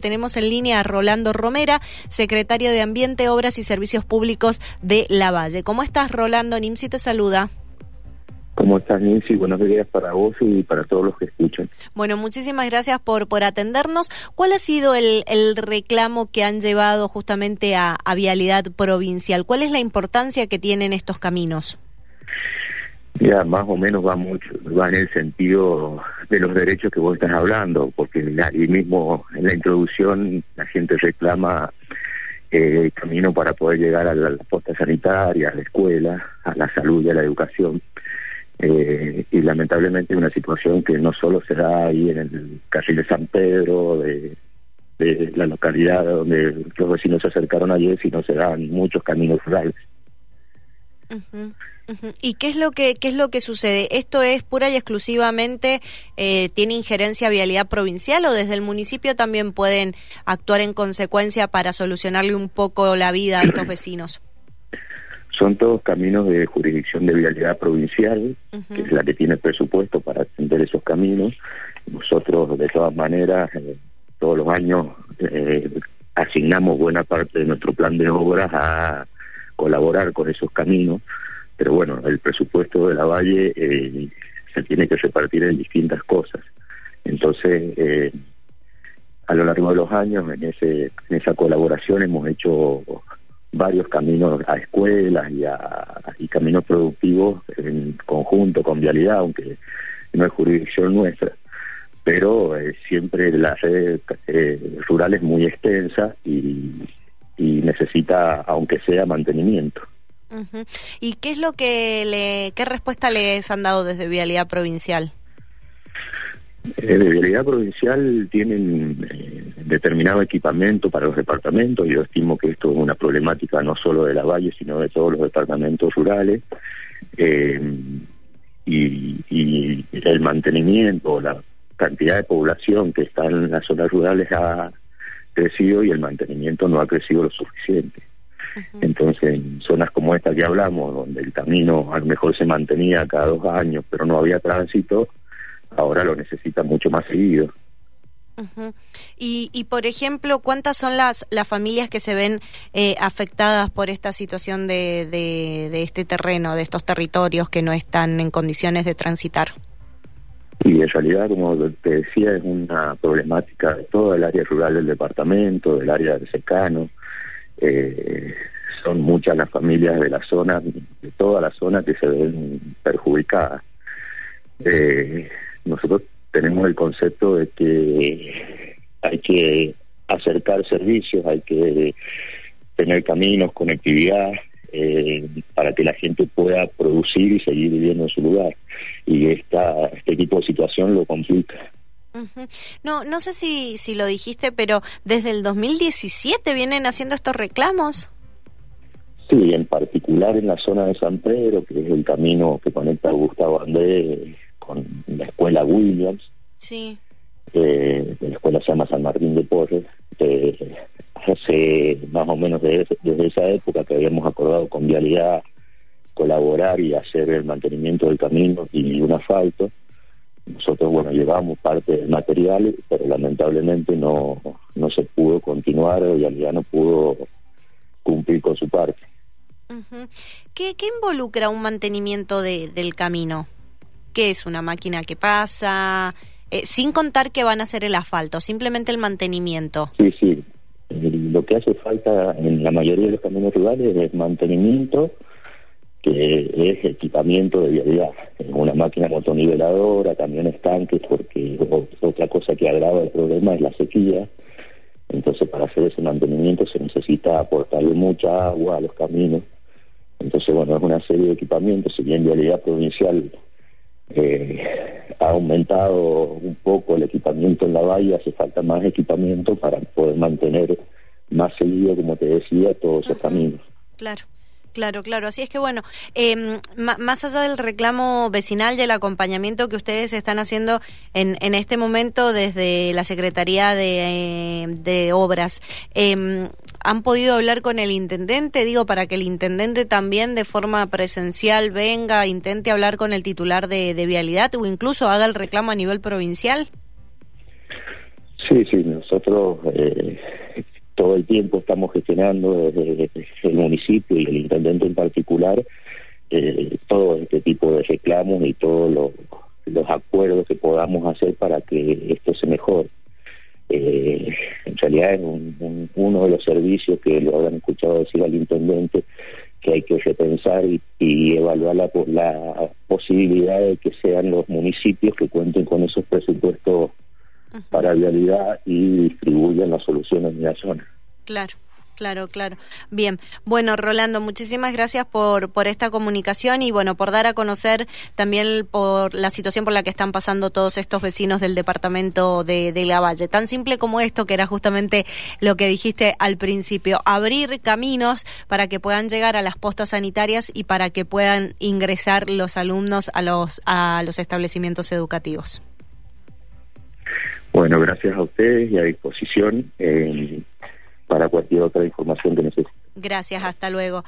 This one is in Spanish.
Tenemos en línea a Rolando Romera, secretario de Ambiente, Obras y Servicios Públicos de La Valle. ¿Cómo estás, Rolando? Nimsi te saluda. ¿Cómo estás, Nimsi? Buenos días para vos y para todos los que escuchan. Bueno, muchísimas gracias por, por atendernos. ¿Cuál ha sido el, el reclamo que han llevado justamente a, a Vialidad Provincial? ¿Cuál es la importancia que tienen estos caminos? Más o menos va mucho, va en el sentido de los derechos que vos estás hablando, porque ahí mismo en la introducción la gente reclama eh, camino para poder llegar a la, posta sanitaria, a la escuela, a la salud y a la educación. Eh, y lamentablemente una situación que no solo se da ahí en el carril de San Pedro, de, la localidad donde los vecinos se acercaron ayer, sino se dan muchos caminos rurales. ¿Y qué es lo que qué es lo que sucede? ¿Esto es pura y exclusivamente eh, tiene injerencia vialidad provincial o desde el municipio también pueden actuar en consecuencia para solucionarle un poco la vida a estos vecinos? Son todos caminos de jurisdicción de vialidad provincial, que es la que tiene presupuesto para atender esos caminos. Nosotros, de todas maneras, eh, todos los años eh, asignamos buena parte de nuestro plan de obras a colaborar con esos caminos pero bueno, el presupuesto de la Valle eh, se tiene que repartir en distintas cosas. Entonces, eh, a lo largo de los años, en, ese, esa colaboración hemos hecho varios caminos a escuelas y, a, y caminos productivos en conjunto con Vialidad, aunque no es jurisdicción nuestra, pero eh, siempre la red rural es muy extensa y, y necesita, aunque sea, mantenimiento. ¿Y qué es lo que le, qué respuesta les han dado desde Vialidad Provincial? Eh, de Vialidad Provincial tienen eh, determinado equipamiento para los departamentos. Yo estimo que esto es una problemática no solo de la Valle, sino de todos los departamentos rurales. Eh, y, y el mantenimiento, la cantidad de población que está en las zonas rurales ha crecido y el mantenimiento no ha crecido lo suficiente. Entonces, en zonas como esta que hablamos, donde el camino a lo mejor se mantenía cada dos años, pero no había tránsito, ahora lo necesita mucho más seguido. y, y, por ejemplo, ¿cuántas son las, las familias que se ven eh, afectadas por esta situación de, de, de, este terreno, de estos territorios que no están en condiciones de transitar? Y en realidad, como te decía, es una problemática de todo el área rural del departamento, del área de secano. Eh, son muchas las familias de la zona, de toda la zona que se ven perjudicadas. Eh, nosotros tenemos el concepto de que hay que acercar servicios, hay que tener caminos, conectividad, eh, para que la gente pueda producir y seguir viviendo en su lugar. Y esta, este tipo de situación lo complica. No, no sé si, si lo dijiste, pero desde el 2017 vienen haciendo estos reclamos. Sí, en particular en la zona de San Pedro, que es el camino que conecta a Gustavo Andrés con la escuela Williams. Sí. Eh, la escuela se llama San Martín de Porres. Eh, hace más o menos desde, desde esa época que habíamos acordado con Vialidad colaborar y hacer el mantenimiento del camino y un asfalto. Nosotros, bueno, llevamos parte del material, pero lamentablemente no, no se pudo continuar, Vialidad no pudo cumplir con su parte. ¿Qué, ¿Qué, involucra un mantenimiento de, del camino? ¿Qué es una máquina que pasa? Eh, sin contar que van a hacer el asfalto, simplemente el mantenimiento. Sí, sí. Que hace falta en la mayoría de los caminos rurales es mantenimiento, que es equipamiento de vialidad. Una máquina motoniveladora, camiones tanques, porque otra cosa que agrava el problema es la sequía. Entonces, para hacer ese mantenimiento se necesita aportarle mucha agua a los caminos entonces, bueno, es una serie de equipamientos, si bien Vialidad Provincial eh, ha aumentado un poco el equipamiento en la valla, hace falta más equipamiento para poder mantener más seguido, como te decía, todos esos caminos. Claro. Claro, claro. Así es que bueno, eh, más allá del reclamo vecinal y el acompañamiento que ustedes están haciendo en, en este momento desde la Secretaría de, eh, de Obras, eh, ¿han podido hablar con el intendente? Digo, para que el intendente también de forma presencial venga, intente hablar con el titular de, de Vialidad o incluso haga el reclamo a nivel provincial. Sí, sí, nosotros eh, todo el tiempo estamos gestionando desde, el municipio y el intendente en particular eh, todo este tipo de reclamos y todos los acuerdos que podamos hacer para que esto se mejore. Eh, en realidad es uno de los servicios que lo habrán escuchado decir al intendente que hay que repensar y, evaluar la, la posibilidad de que sean los municipios que cuenten con esos presupuestos para vialidad y distribuyan las soluciones en la zona. Claro. Claro, claro. Bien. Bueno, Rolando, muchísimas gracias por, por esta comunicación y bueno, por dar a conocer también por la situación por la que están pasando todos estos vecinos del departamento de, de La Valle. Tan simple como esto, que era justamente lo que dijiste al principio, abrir caminos para que puedan llegar a las postas sanitarias y para que puedan ingresar los alumnos a los, a los establecimientos educativos. Bueno, gracias a ustedes y a disposición. Eh, para cualquier otra información que necesite. Gracias, hasta luego.